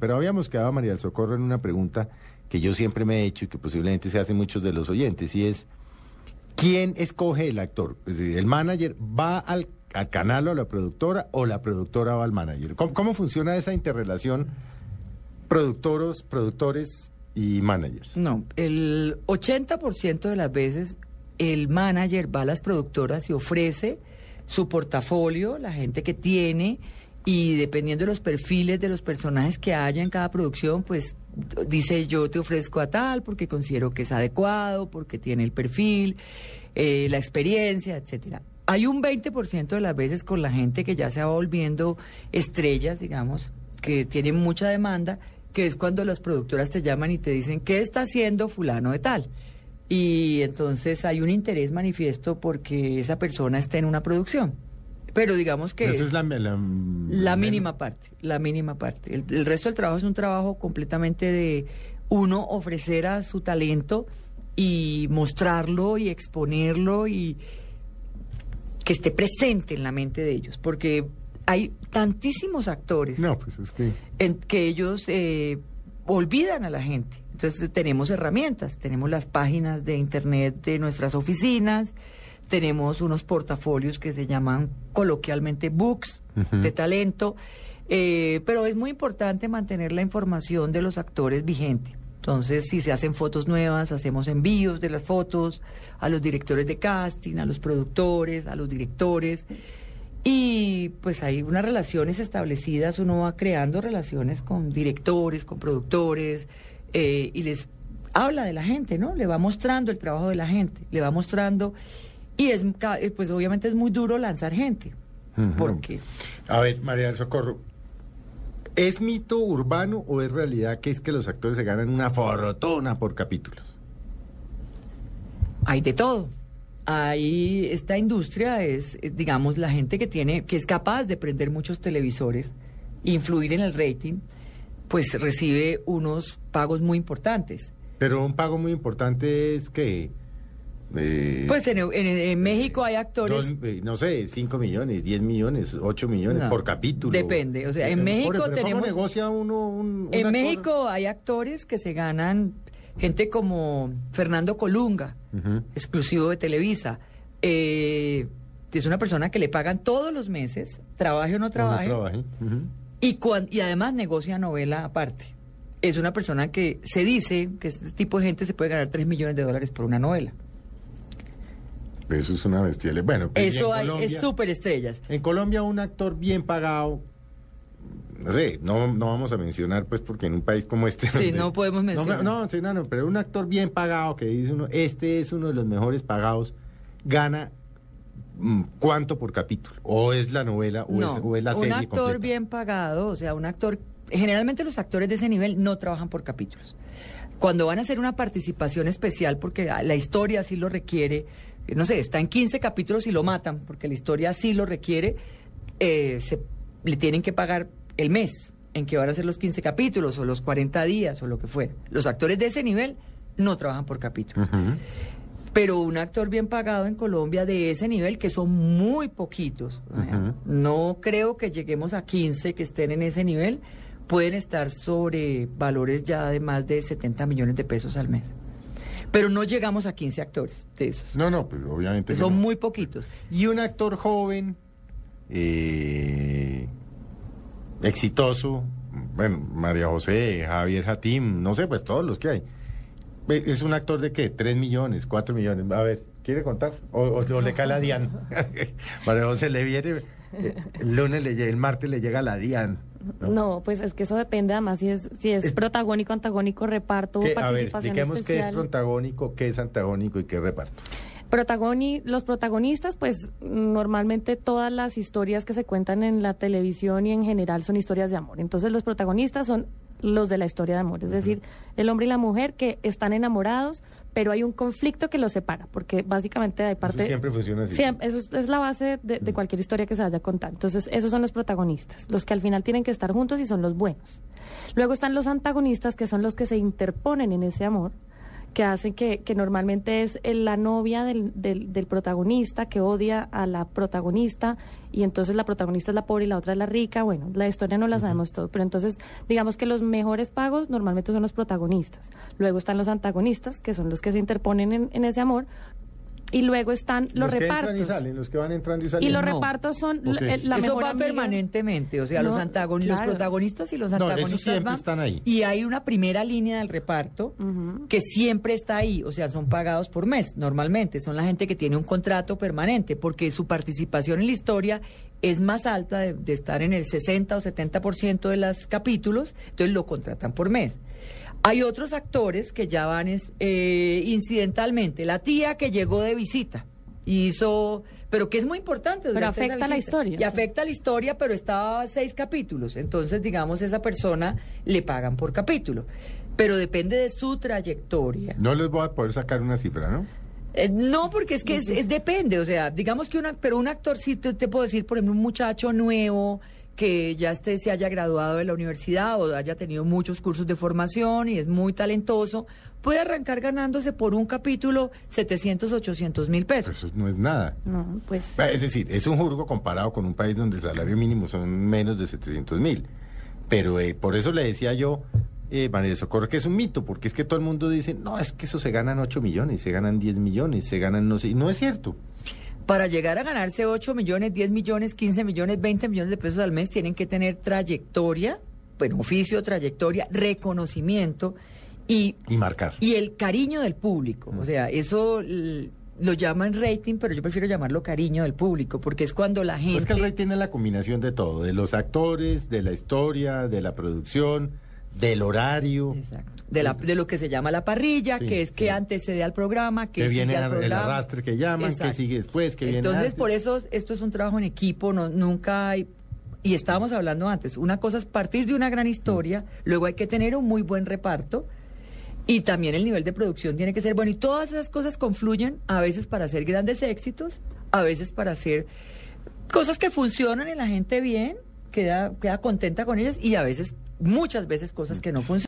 Pero habíamos quedado, María del Socorro, en una pregunta que yo siempre me he hecho y que posiblemente se hacen muchos de los oyentes, y es, ¿quién escoge el actor? ¿el manager va al, al canal o a la productora o la productora va al manager? ¿Cómo, cómo funciona esa interrelación productoros, productores y managers? No, el 80% de las veces el manager va a las productoras y ofrece su portafolio, la gente que tiene, y dependiendo de los perfiles de los personajes que haya en cada producción, pues dice yo te ofrezco a tal porque considero que es adecuado, porque tiene el perfil, eh, la experiencia, etcétera. Hay un 20% de las veces con la gente que ya se va volviendo estrellas, digamos, que tienen mucha demanda, que es cuando las productoras te llaman y te dicen, ¿qué está haciendo fulano de tal? Y entonces hay un interés manifiesto porque esa persona está en una producción. Pero digamos que... Esa es la, la, La mínima parte, la mínima parte. El, el resto del trabajo es un trabajo completamente de uno ofrecer a su talento y mostrarlo y exponerlo y que esté presente en la mente de ellos, porque hay tantísimos actores No, pues es que... en que ellos eh, olvidan a la gente. Entonces tenemos herramientas, tenemos las páginas de internet de nuestras oficinas, tenemos unos portafolios que se llaman coloquialmente books de talento, eh, pero es muy importante mantener la información de los actores vigente. Entonces, si se hacen fotos nuevas, hacemos envíos de las fotos a los directores de casting, a los productores, a los directores. Y pues hay unas relaciones establecidas, uno va creando relaciones con directores, con productores, eh, y les habla de la gente, ¿no? Le va mostrando el trabajo de la gente, le va mostrando, y es, eh, pues obviamente es muy duro lanzar gente, Ujú. porque A ver, María del Socorro, ¿es mito urbano o es realidad que es que los actores se ganan una fortuna por capítulos? hay de todo. Hay esta industria es, eh, digamos, la gente que tiene, que es capaz de prender muchos televisores, influir en el rating, pues recibe unos pagos muy importantes. Pero un pago muy importante es que... eh, Pues en, en- en México hay actores. dos, eh, no sé, 5 millones, 10 millones, 8 millones No, por capítulo. depende, o sea, en Eh, México pero ¿cómo tenemos- negocia uno un, un En actor? México hay actores que se ganan, gente como Fernando Colunga, exclusivo de Televisa. Eh, es una persona que le pagan todos los meses, trabaje o no O no trabaje, y, cuan- y además negocia novela aparte. Es una persona que se dice que este tipo de gente se puede ganar 3 millones de dólares por una novela. Eso es una bestialidad. Bueno, pues, Eso hay, Colombia- es súper estrellas. En Colombia un actor bien pagado, no sé, no, no vamos a mencionar pues porque en un país como este... Sí, donde- no podemos me- mencionar. No, sí, no, no, pero un actor bien pagado que dice uno, este es uno de los mejores pagados, gana mm, cuánto por capítulo, o es la novela o, No, es, o es la un serie actor completa. bien pagado, o sea, un actor... Generalmente los actores de ese nivel no trabajan por capítulos. Cuando van a hacer una participación especial, porque la historia así lo requiere, no sé, está en 15 capítulos y lo matan, porque la historia así lo requiere, eh, se, le tienen que pagar el mes en que van a ser los 15 capítulos, o los 40 días, o lo que fuera. Los actores de ese nivel no trabajan por capítulos. Ujú. Pero un actor bien pagado en Colombia de ese nivel, que son muy poquitos, no creo que lleguemos a 15 que estén en ese nivel, pueden estar sobre valores ya de más de 70 millones de pesos al mes. Pero no llegamos a 15 actores de esos. No, no, pues obviamente. son no. muy poquitos. Y un actor joven, eh, exitoso, bueno, María José, Javier Jatim, no sé, pues todos los que hay. ¿Es un actor de qué? ¿Tres millones? ¿Cuatro millones? A ver, ¿quiere contar? ¿O, o- o le cae la Dian? María José le viene, eh, el lunes, le, llega- el martes le llega la Dian. No, pues es que eso depende además si es, si es, Es- protagónico, antagónico, reparto, ¿Qué? A ver, expliquemos qué es protagónico, qué es antagónico y qué reparto. Protagoni, los protagonistas, pues normalmente todas las historias que se cuentan en la televisión y en general son historias de amor. Entonces los protagonistas son los de la historia de amor, es decir, el hombre y la mujer que están enamorados, pero hay un conflicto que los separa, porque básicamente hay parte... siempre funciona así. Siempre, eso es, es la base de, de cualquier historia que se vaya a contar. Entonces, esos son los protagonistas, los que al final tienen que estar juntos y son los buenos. Luego están los antagonistas, que son los que se interponen en ese amor, que hacen que, que normalmente es el- la novia del, del, del protagonista que odia a la protagonista y entonces la protagonista es la pobre y la otra es la rica. Bueno, la historia no la sabemos todo, pero entonces digamos que los mejores pagos normalmente son los protagonistas. Luego están los antagonistas, que son los que se interponen en, en ese amor. Y luego están los, que entran y repartos. salen, los que van entrando y Y saliendo. los No. repartos son Ok. la, la eso mejor va amiga. permanentemente, o sea, los, No, los protagonistas y los No, antagonistas siempre van, están ahí. y hay una primera línea del reparto que siempre está ahí, o sea, son pagados por mes, normalmente, son la gente que tiene un contrato permanente, porque su participación en la historia es más alta de, de estar en el 60 o 70% de los capítulos, entonces lo contratan por mes. Hay otros actores que ya van es- eh, incidentalmente, la tía que llegó de visita. Hizo, pero que es muy importante. Pero afecta la historia, Y sí. afecta la historia, pero está seis capítulos. Entonces, digamos, esa persona le pagan por capítulo. Pero depende de su trayectoria. No les voy a poder sacar una cifra, ¿no? Eh, no, porque es que es, es depende. O sea, digamos que una, pero un actor, sí te, te puedo decir, por ejemplo, un muchacho nuevo que ya esté, se haya graduado de la universidad o haya tenido muchos cursos de formación y es muy talentoso, puede arrancar ganándose por un capítulo 700, 800 mil pesos. Eso no es nada. No, pues... Es decir, es un jurgo comparado con un país donde el salario mínimo son menos de 700 mil. Pero eh, por eso le decía yo, eh, María Socorro, que es un mito, porque es que todo el mundo dice, no, es que eso se ganan 8 millones, se ganan 10 millones, se ganan no sé, y no es cierto. Para llegar a ganarse 8 millones, 10 millones, 15 millones, 20 millones de pesos al mes, tienen que tener trayectoria, bueno, oficio, trayectoria, reconocimiento y, Y marcar. y el cariño del público. O sea, eso lo llaman rating, pero yo prefiero llamarlo cariño del público, porque es cuando la gente... Es que el rey tiene la combinación de todo, de los actores, de la historia, de la producción, del horario. Exacto. De, la, de lo que se llama la parrilla, Sí, que es que sí. antecede al programa, que, Que viene sigue al el arrastre que llaman, que sigue después, que viene Entonces, antes. por eso esto es un trabajo en equipo, no, nunca hay... Y estábamos hablando antes, una cosa es partir de una gran historia, luego hay que tener un muy buen reparto y también el nivel de producción tiene que ser bueno. Y todas esas cosas confluyen a veces para hacer grandes éxitos, a veces para hacer cosas que funcionan y la gente bien, queda, queda contenta con ellas y a veces, muchas veces cosas que no funcionan.